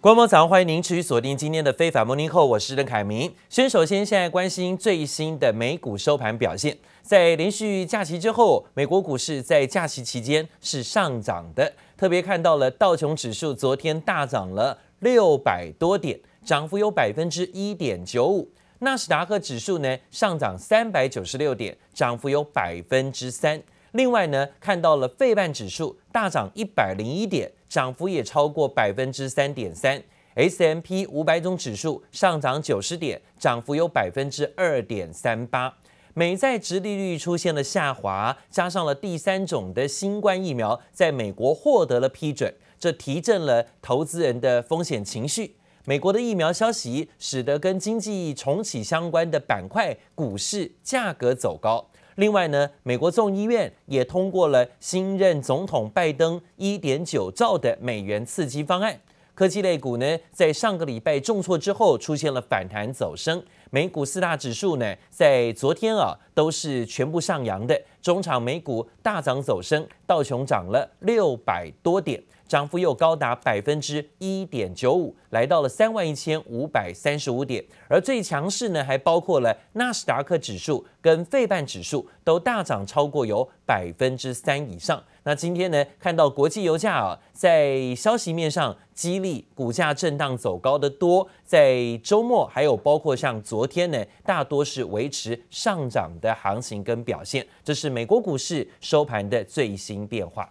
观众早上欢迎您持续锁定今天的非凡 Morning Call，我是邓凯明。先首先现在关心最新的美股收盘表现，在连续假期之后，美国股市在假期期间是上涨的，特别看到了道琼指数昨天大涨了六百多点，涨幅有百分之一点九五。纳斯达克指数呢上涨三百九十六点，涨幅有百分之三。另外呢，看到了费半指数大涨一百零一点，涨幅也超过百分之三点三。S M P 五百种指数上涨九十点，涨幅有百分之二点三八。美债殖利率出现了下滑，加上了第三种的新冠疫苗在美国获得了批准，这提振了投资人的风险情绪。美国的疫苗消息使得跟经济重启相关的板块股市价格走高。另外呢，美国众议院也通过了新任总统拜登一点九兆的美元刺激方案。科技类股呢，在上个礼拜重挫之后，出现了反弹走升。美股四大指数呢，在昨天啊，都是全部上扬的。中场美股大涨走升，道琼涨了六百多点。涨幅又高达百分之一点九五，来到了三万一千五百三十五点。而最强势呢，还包括了纳斯达克指数跟费半指数都大涨超过有百分之三以上。那今天呢，看到国际油价啊，在消息面上激励股价震荡走高的多，在周末还有包括像昨天呢，大多是维持上涨的行情跟表现。这是美国股市收盘的最新变化。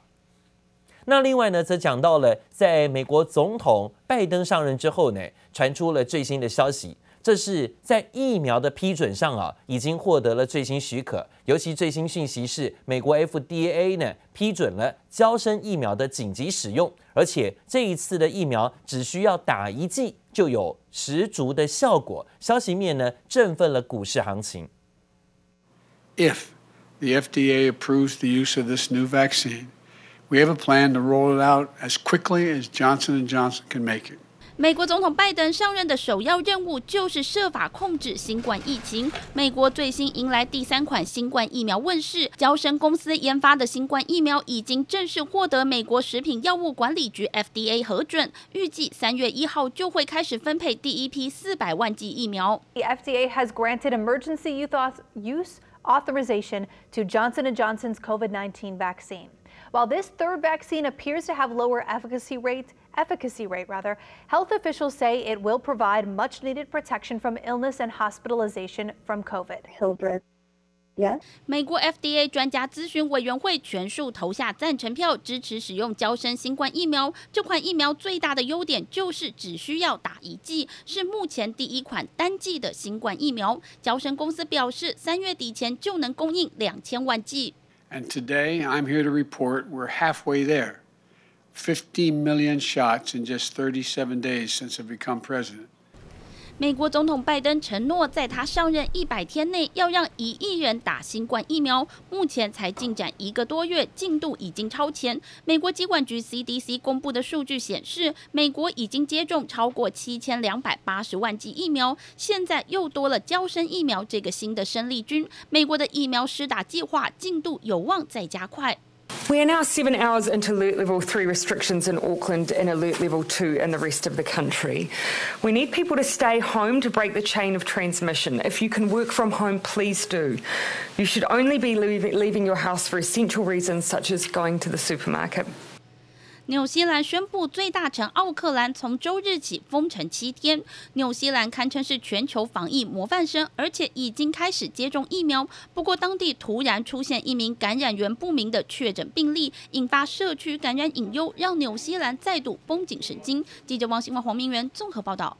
那另外呢，则讲到了在美国总统拜登上任之后呢，传出了最新的消息，这是在疫苗的批准上啊，已经获得了最新许可。尤其最新讯息是，美国 FDA 呢批准了娇生疫苗的紧急使用，而且这一次的疫苗只需要打一剂就有十足的效果。消息面呢，振奋了股市行情。If the FDA approves the use of this new vaccine. We have a plan to roll it out as quickly as Johnson & Johnson can make it. 美国总统拜登上任的首要任务就是设法控制新冠疫情。美国最新迎来第三款新冠疫苗问世，娇生公司研发的新冠疫苗已经正式获得美国食品药物管理局 FDA 核准，预计三月一号就会开始分配第一批四百万剂疫苗。The FDA has granted emergency use authorization to Johnson & Johnson's COVID-19 vaccine. While this third vaccine appears to have lower efficacy rate, efficacy rate rather, health officials say it will provide much needed protection from illness and hospitalization from COVID. Hildreth. Yes. 美国 FDA 专家咨询委员会全数投下赞成票，支持使用娇生新冠疫苗。这款疫苗最大的优点就是只需要打一剂，是目前第一款单剂的新冠疫苗。娇生公司表示，三月底前就能供应两千万剂。 And today, I'm here to report we're halfway there. 50 million shots in just 37 days since I've become president. 美国总统拜登承诺，在他上任一百天内要让一亿人打新冠疫苗。目前才进展一个多月，进度已经超前。美国疾管局 CDC 公布的数据显示，美国已经接种超过七千两百八十万剂疫苗，现在又多了交生疫苗这个新的生力军。美国的疫苗施打计划进度有望再加快。We are now seven hours into alert level three restrictions in Auckland and alert level two in the rest of the country. We need people to stay home to break the chain of transmission. If you can work from home, please do. You should only be leaving your house for essential reasons such as going to the supermarket. 纽西兰宣布，最大城奥克兰从周日起封城七天。纽西兰堪称是全球防疫模范生，而且已经开始接种疫苗。不过，当地突然出现一名感染源不明的确诊病例，引发社区感染隐忧，让纽西兰再度绷紧神经。记者王新华、黄明元综合报道。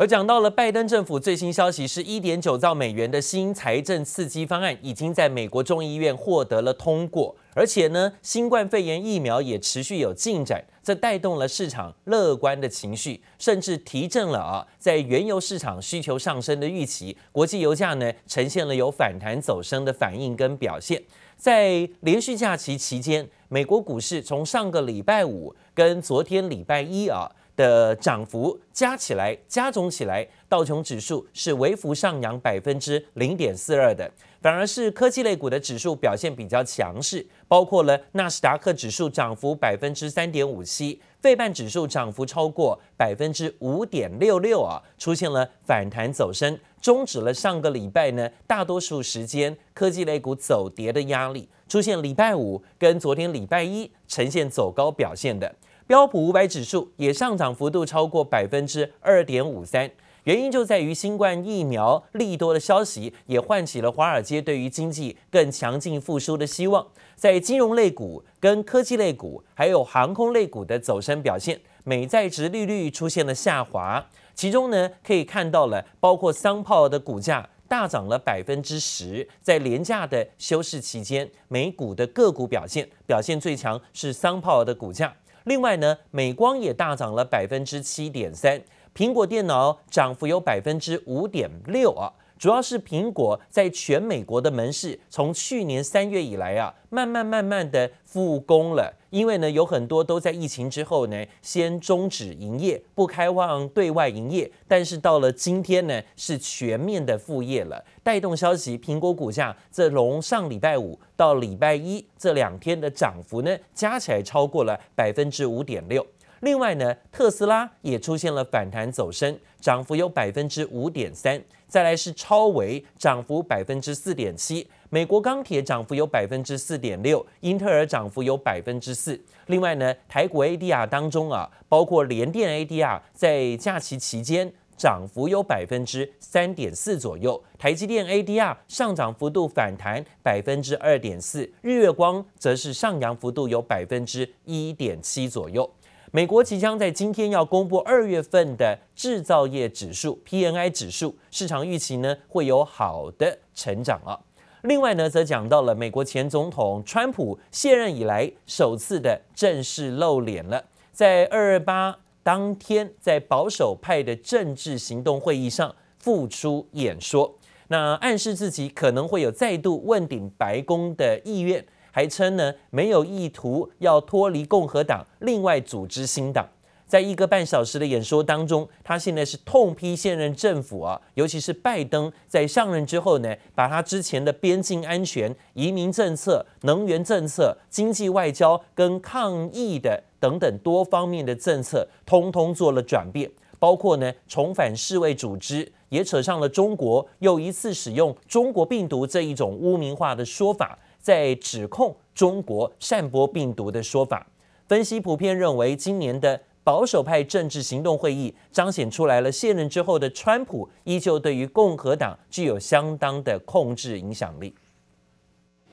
而讲到了拜登政府最新消息，是一点九兆美元的新财政刺激方案已经在美国众议院获得了通过，而且呢，新冠肺炎疫苗也持续有进展，这带动了市场乐观的情绪，甚至提振了啊，在原油市场需求上升的预期，国际油价呢呈现了有反弹走升的反应跟表现，在连续假期期间，美国股市从上个礼拜五跟昨天礼拜一啊。的涨幅加起来加总起来，道琼指数是微幅上扬百分之零点四二的，反而是科技类股的指数表现比较强势，包括了纳斯达克指数涨幅百分之三点五七，费半指数涨幅超过百分之五点六六啊，出现了反弹走升，终止了上个礼拜呢大多数时间科技类股走跌的压力，出现礼拜五跟昨天礼拜一呈现走高表现的。标普五百指数也上涨幅度超过百分之二点五三。原因就在于新冠疫苗利多的消息，也唤起了华尔街对于经济更强劲复苏的希望。在金融类股、跟科技类股，还有航空类股的走升表现，美债殖利率出现了下滑。其中呢，可以看到了，包括商泡的股价大涨了百分之十。在廉价的休市期间，美股的个股表现表现最强是商泡的股价。另外呢，美光也大涨了百分之七点三。苹果电脑涨幅有百分之五点六啊，主要是苹果在全美国的门市从去年三月以来啊，慢慢慢慢的复工了。因为呢，有很多都在疫情之后呢，先终止营业，不开放对外营业。但是到了今天呢，是全面的复业了。带动消息，苹果股价这从上礼拜五到礼拜一这两天的涨幅呢，加起来超过了百分之五点六。另外呢，特斯拉也出现了反弹走升，涨幅有百分之五点三。再来是超维，涨幅百分之四点七。美国钢铁涨幅有百分之四点六，英特尔涨幅有百分之四。另外呢，台股 ADR 当中啊，包括联电 ADR 在假期期间涨幅有百分之三点四左右，台积电 ADR 上涨幅度反弹百分之二点四，日月光则是上扬幅度有百分之一点七左右。美国即将在今天要公布二月份的制造业指数 PNI 指数，市场预期呢会有好的成长啊。另外呢，则讲到了美国前总统川普卸任以来首次的正式露脸了，在二二八当天，在保守派的政治行动会议上复出演说，那暗示自己可能会有再度问鼎白宫的意愿。还称呢，没有意图要脱离共和党，另外组织新党。在一个半小时的演说当中，他现在是痛批现任政府啊，尤其是拜登在上任之后呢，把他之前的边境安全、移民政策、能源政策、经济外交跟抗疫的等等多方面的政策，通通做了转变，包括呢重返世卫组织，也扯上了中国，又一次使用中国病毒这一种污名化的说法。在指控中国散播病毒的说法，分析普遍认为，今年的保守派政治行动会议彰显出来了，卸任之后的川普依旧对于共和党具有相当的控制影响力。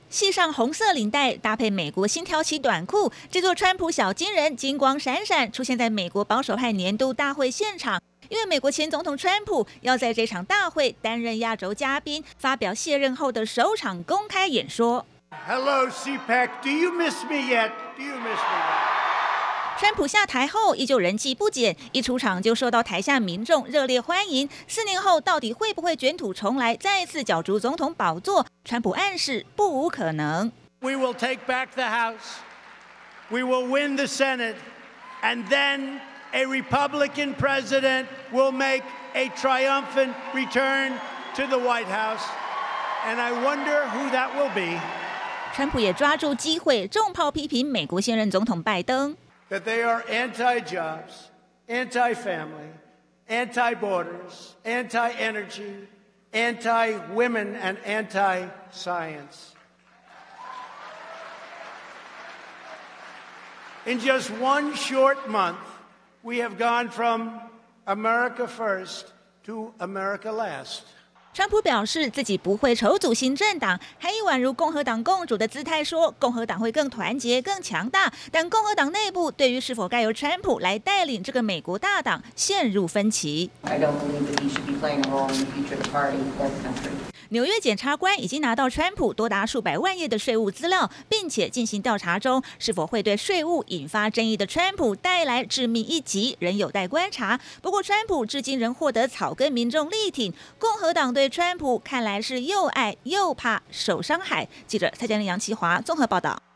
系上红色领带，搭配美国新挑起短裤，这座川普小金人金光闪闪，出现在美国保守派年度大会现场。因为美国前总统川普要在这场大会担任压轴嘉宾，发表卸任后的首场公开演说。Hello, CPAC. Do you miss me yet? Do you miss me yet? 川普下台后依旧人气不减，一出场就受到台下民众热烈欢迎。四年后到底会不会卷土重来，再次角逐总统宝座？川普暗示不无可能。We will take back the House. We will win the Senate. And then a Republican president will make a triumphant return to the White House. And I wonder who that will be. 川普也抓住机会，重炮批评美国现任总统拜登。That they are anti-jobs, anti-family, anti-borders, anti-energy, anti-women, and anti-science. In just one short month, we have gone from America first to America last. 川普表示自己不会筹组新政党，还以宛如共和党共主的姿态说，共和党会更团结、更强大。但共和党内部对于是否该由川普来带领这个美国大党陷入分歧。纽约检察官已经拿到川普多达数百万页的税务资料，并且进行调查中，是否会对税务引发争议的川普带来致命一击，仍有待观察。不过，川普至今仍获得草根民众力挺，共和党对川普看来是又爱又怕受伤害。记者蔡建林、杨奇华综合报道。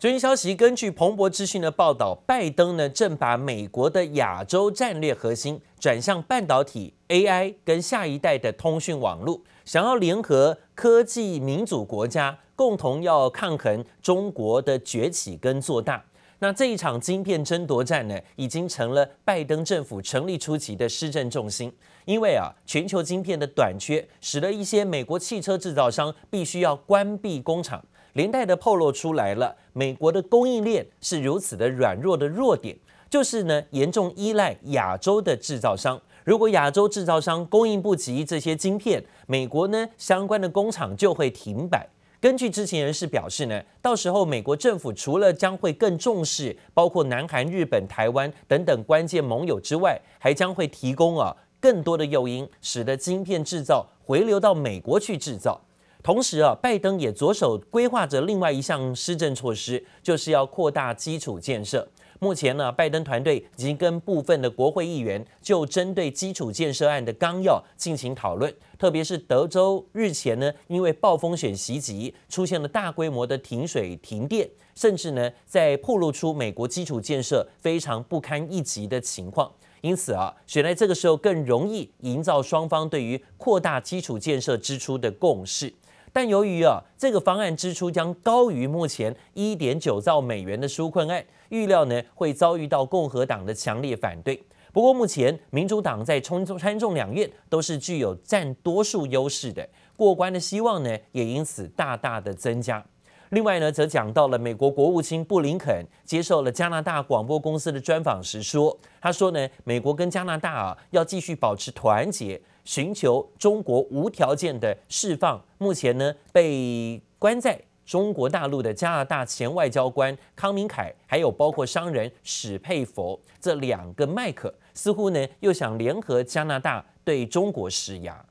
最新消息，根据彭博资讯的报道，拜登呢正把美国的亚洲战略核心转向半导体、AI 跟下一代的通讯网络，想要联合科技民主国家，共同要抗衡中国的崛起跟做大。那这一场晶片争夺战呢，已经成了拜登政府成立初期的施政重心。因为啊，全球晶片的短缺，使得一些美国汽车制造商必须要关闭工厂，连带的透露出来了，美国的供应链是如此的软弱的弱点，就是呢，严重依赖亚洲的制造商。如果亚洲制造商供应不及这些晶片，美国呢相关的工厂就会停摆。根据知情人士表示呢，到时候美国政府除了将会更重视包括南韩、日本、台湾等等关键盟友之外，还将会提供啊更多的诱因，使得晶片制造回流到美国去制造。同时啊，拜登也着手规划着另外一项施政措施，就是要扩大基础建设。目前呢，拜登团队已经跟部分的国会议员就针对基础建设案的纲要进行讨论。特别是德州日前呢，因为暴风雪袭击，出现了大规模的停水停电，甚至呢，在暴露出美国基础建设非常不堪一击的情况。因此啊，选在这个时候更容易营造双方对于扩大基础建设支出的共识。但由于啊，这个方案支出将高于目前一点九兆美元的纾困案，预料呢会遭遇到共和党的强烈反对。不过目前民主党在冲参众两院都是具有占多数优势的，过关的希望呢也因此大大的增加。另外呢，则讲到了美国国务卿布林肯接受了加拿大广播公司的专访时说，他说呢，美国跟加拿大啊要继续保持团结。寻求中国无条件的释放目前呢被关在中国大陆的加拿大前外交官康明凯，还有包括商人史佩佛这两个麦克，似乎呢又想联合加拿大对中国施压。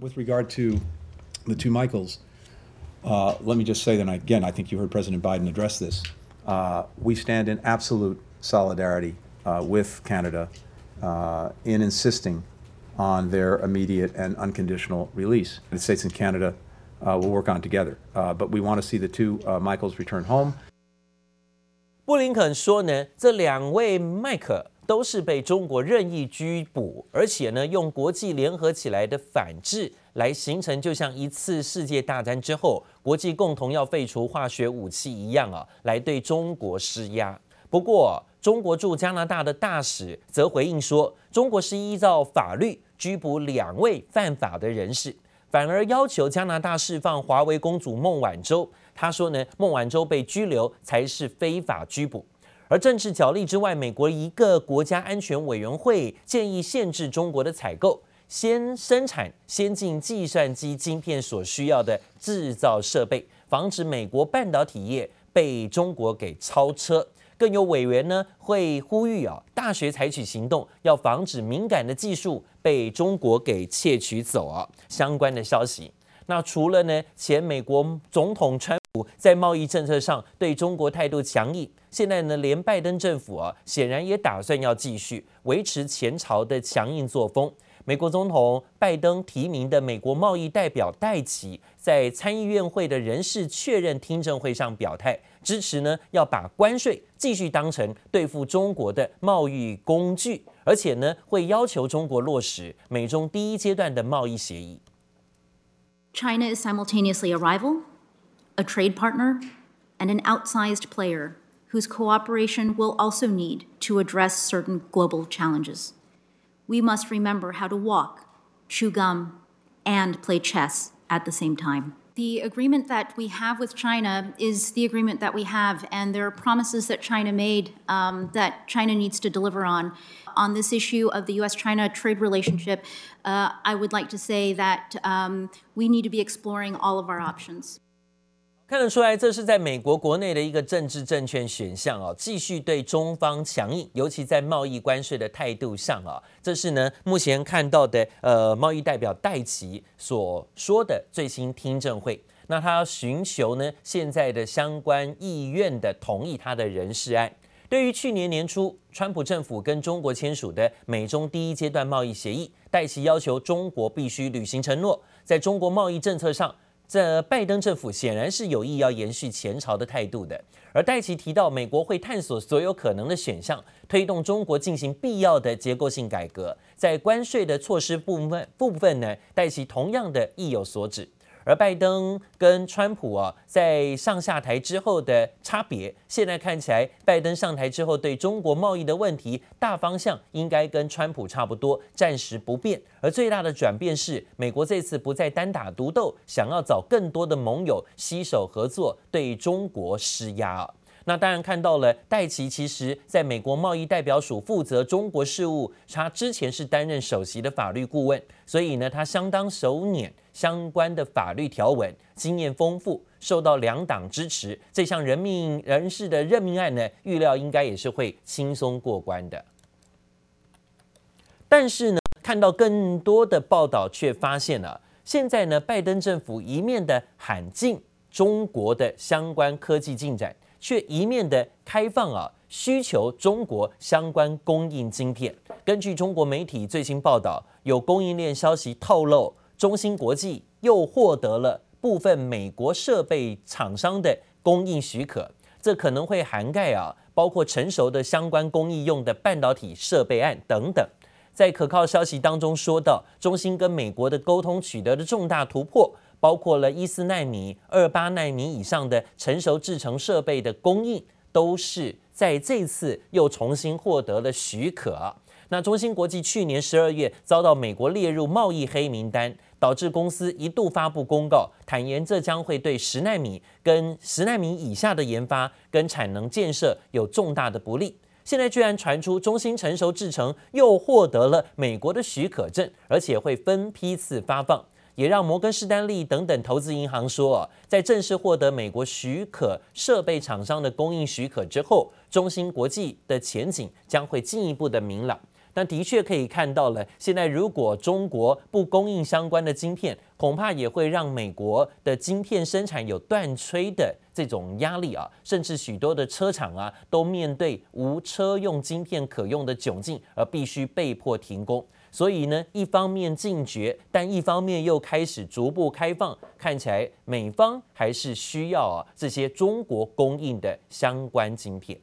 With regard to the two Michaels, uh, let me just say that again, I think you heard President Biden address this. Uh, we stand in absolute solidarity uh, with Canada uh, in insisting. On their immediate and unconditional release, the States and Canada will work on together. But we want to see the two Michaels return home. 布林肯说呢，这两位麦克都是被中国任意拘捕，而且呢，用国际联合起来的反制 来形成，就像一次世界大战之后，国际共同要废除化学武器一样啊，来对中国施压。不过，中国驻加拿大的大使则回应说，中国是依照法律。拘捕两位犯法的人士，反而要求加拿大释放华为公主孟晚舟。他说呢，孟晚舟被拘留才是非法拘捕。而政治角力之外，美国一个国家安全委员会建议限制中国的采购，先生产先进计算机晶片所需要的制造设备，防止美国半导体业被中国给超车。更有委员呢会呼吁啊，大学采取行动，要防止敏感的技术被中国给窃取走啊。相关的消息，那除了呢前美国总统川普在贸易政策上对中国态度强硬，现在呢连拜登政府啊显然也打算要继续维持前朝的强硬作风。美国总统拜登提名的美国贸易代表戴琪在参议院会的人事确认听证会上表态，支持呢要把关税继续当成对付中国的贸易工具，而且呢会要求中国落实美中第一阶段的贸易协议。China is simultaneously a rival, a trade partner, and an outsized player whose cooperation will also need to address certain global challenges. We must remember how to walk, chew gum, and play chess at the same time. The agreement that we have with China is the agreement that we have, and there are promises that China made um, that China needs to deliver on. On this issue of the US China trade relationship, uh, I would like to say that um, we need to be exploring all of our options. 看得出来，这是在美国国内的一个政治正确选项哦，继续对中方强硬，尤其在贸易关税的态度上啊，这是呢目前看到的呃贸易代表戴琪所说的最新听证会。那他要寻求呢现在的相关议院的同意他的人事案。对于去年年初川普政府跟中国签署的美中第一阶段贸易协议，戴琪要求中国必须履行承诺，在中国贸易政策上。这拜登政府显然是有意要延续前朝的态度的，而戴奇提到，美国会探索所有可能的选项，推动中国进行必要的结构性改革。在关税的措施部分部分呢，戴奇同样的意有所指。而拜登跟川普啊，在上下台之后的差别，现在看起来，拜登上台之后对中国贸易的问题大方向应该跟川普差不多，暂时不变。而最大的转变是，美国这次不再单打独斗，想要找更多的盟友携手合作，对中国施压。那当然看到了，戴琪其实在美国贸易代表署负责中国事务，他之前是担任首席的法律顾问，所以呢，他相当熟稔相关的法律条文，经验丰富，受到两党支持，这项任命人事的任命案呢，预料应该也是会轻松过关的。但是呢，看到更多的报道，却发现了现在呢，拜登政府一面的喊进中国的相关科技进展。却一面的开放啊，需求中国相关供应晶片。根据中国媒体最新报道，有供应链消息透露，中芯国际又获得了部分美国设备厂商的供应许可，这可能会涵盖啊，包括成熟的相关工艺用的半导体设备案等等。在可靠消息当中说到，中芯跟美国的沟通取得了重大突破。包括了一四纳米、二八纳米以上的成熟制程设备的供应，都是在这次又重新获得了许可。那中芯国际去年十二月遭到美国列入贸易黑名单，导致公司一度发布公告，坦言这将会对十纳米跟十纳米以下的研发跟产能建设有重大的不利。现在居然传出中芯成熟制程又获得了美国的许可证，而且会分批次发放。也让摩根士丹利等等投资银行说，在正式获得美国许可设备厂商的供应许可之后，中芯国际的前景将会进一步的明朗。但的确可以看到了，现在如果中国不供应相关的晶片，恐怕也会让美国的晶片生产有断炊的这种压力啊，甚至许多的车厂啊都面对无车用晶片可用的窘境，而必须被迫停工。所以呢，一方面禁绝，但一方面又开始逐步开放，看起来美方还是需要啊这些中国供应的相关晶片。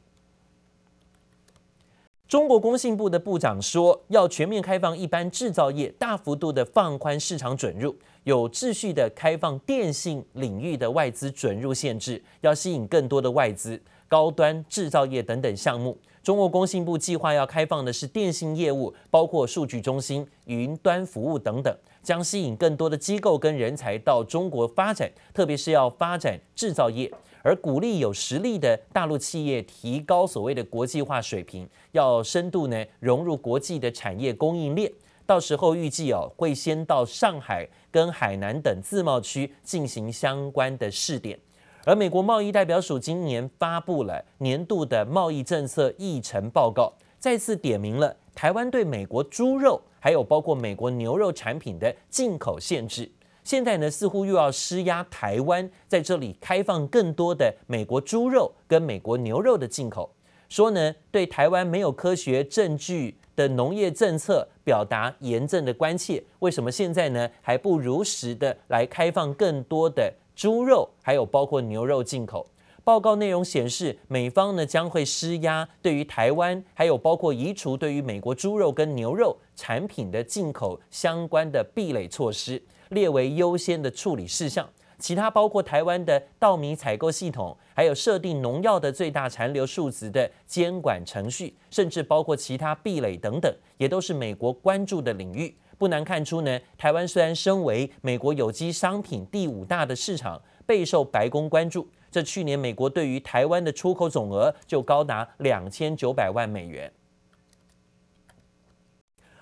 中国工信部的部长说，要全面开放一般制造业，大幅度的放宽市场准入，有秩序的开放电信领域的外资准入限制，要吸引更多的外资、高端制造业等等项目。中国工信部计划要开放的是电信业务，包括数据中心、云端服务等等，将吸引更多的机构跟人才到中国发展，特别是要发展制造业，而鼓励有实力的大陆企业提高所谓的国际化水平，要深度呢融入国际的产业供应链。到时候预计哦会先到上海跟海南等自贸区进行相关的试点。而美国贸易代表署今年发布了年度的贸易政策议程报告，再次点明了台湾对美国猪肉，还有包括美国牛肉产品的进口限制。现在呢，似乎又要施压台湾在这里开放更多的美国猪肉跟美国牛肉的进口，说呢对台湾没有科学证据的农业政策表达严正的关切。为什么现在呢还不如实的来开放更多的？猪肉还有包括牛肉进口，报告内容显示，美方呢将会施压，对于台湾还有包括移除对于美国猪肉跟牛肉产品的进口相关的壁垒措施，列为优先的处理事项。其他包括台湾的稻米采购系统，还有设定农药的最大残留数值的监管程序，甚至包括其他壁垒等等，也都是美国关注的领域。不难看出呢，台湾虽然身为美国有机商品第五大的市场，备受白宫关注。这去年美国对于台湾的出口总额就高达两千九百万美元。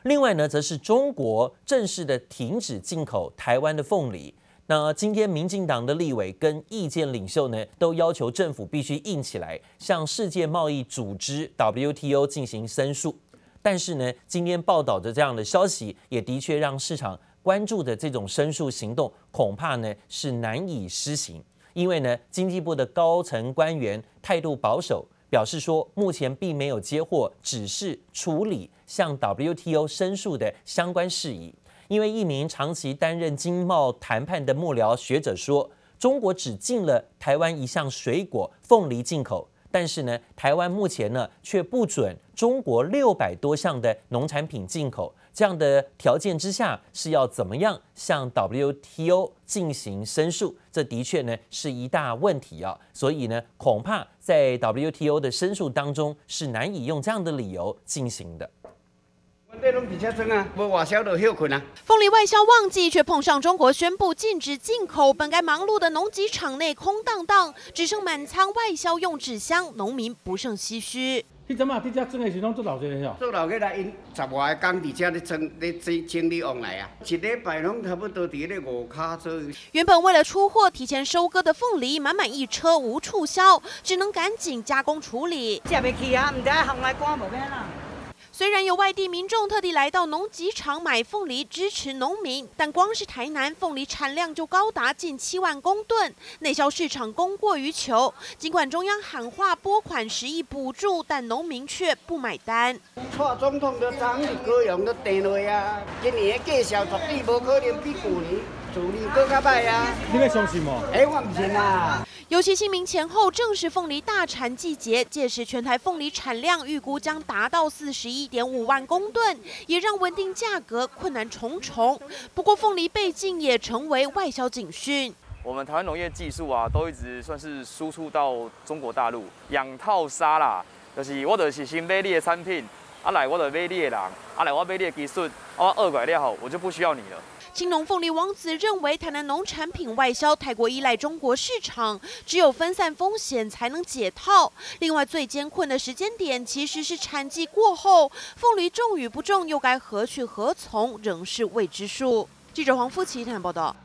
另外呢，则是中国正式的停止进口台湾的凤梨。那今天民进党的立委跟意见领袖呢，都要求政府必须硬起来，向世界贸易组织 WTO 进行申诉。但是呢，今天报道的这样的消息，也的确让市场关注的这种申诉行动，恐怕呢是难以施行。因为呢，经济部的高层官员态度保守，表示说目前并没有接获指示处理向 WTO 申诉的相关事宜。因为一名长期担任经贸谈判的幕僚学者说，中国只禁了台湾一项水果凤梨进口。但是呢，台湾目前呢却不准中国六百多项的农产品进口。这样的条件之下，是要怎么样向 WTO 进行申诉？这的确呢是一大问题啊。所以呢，恐怕在 WTO 的申诉当中是难以用这样的理由进行的。凤梨外销旺季，却碰上中国宣布禁止进口，本该忙碌的农机场内空荡荡，只剩满仓外销用纸箱，农民不胜唏嘘。你怎么啊？你这种的是拢做老些的哟？做老些来，因十外工伫遮咧整咧整整理往来啊，一礼拜拢差不多伫咧五卡左右。原本为了出货提前收割的凤梨，满满一车无处销，只能赶紧加工处理。吃不起啊，唔知行来赶无变啦。虽然有外地民众特地来到农机场买凤梨支持农民，但光是台南凤梨产量就高达近七万公吨，内销市场供过于求。尽管中央喊话拨款十亿补助，但农民却不买单。蔡总统的啊，今年的计销绝对无可能比去年、去年更加歹啊！你要相信吗？哎，我唔信啊。尤其清明前后正是凤梨大产季节，届时全台凤梨产量预估将达到四十一点五万公吨，也让稳定价格困难重重。不过凤梨被禁也成为外销警讯。我们台湾农业技术啊，都一直算是输出到中国大陆，养套杀啦，就是我就是先买你的产品，啊来我就买你的人，啊来我买你的技术，我二拐料好，我就不需要你了。青农凤梨王子认为，台南农产品外销太过依赖中国市场，只有分散风险才能解套。另外，最艰困的时间点其实是产季过后，凤梨种与不种又该何去何从，仍是未知数。记者黄富奇台报道。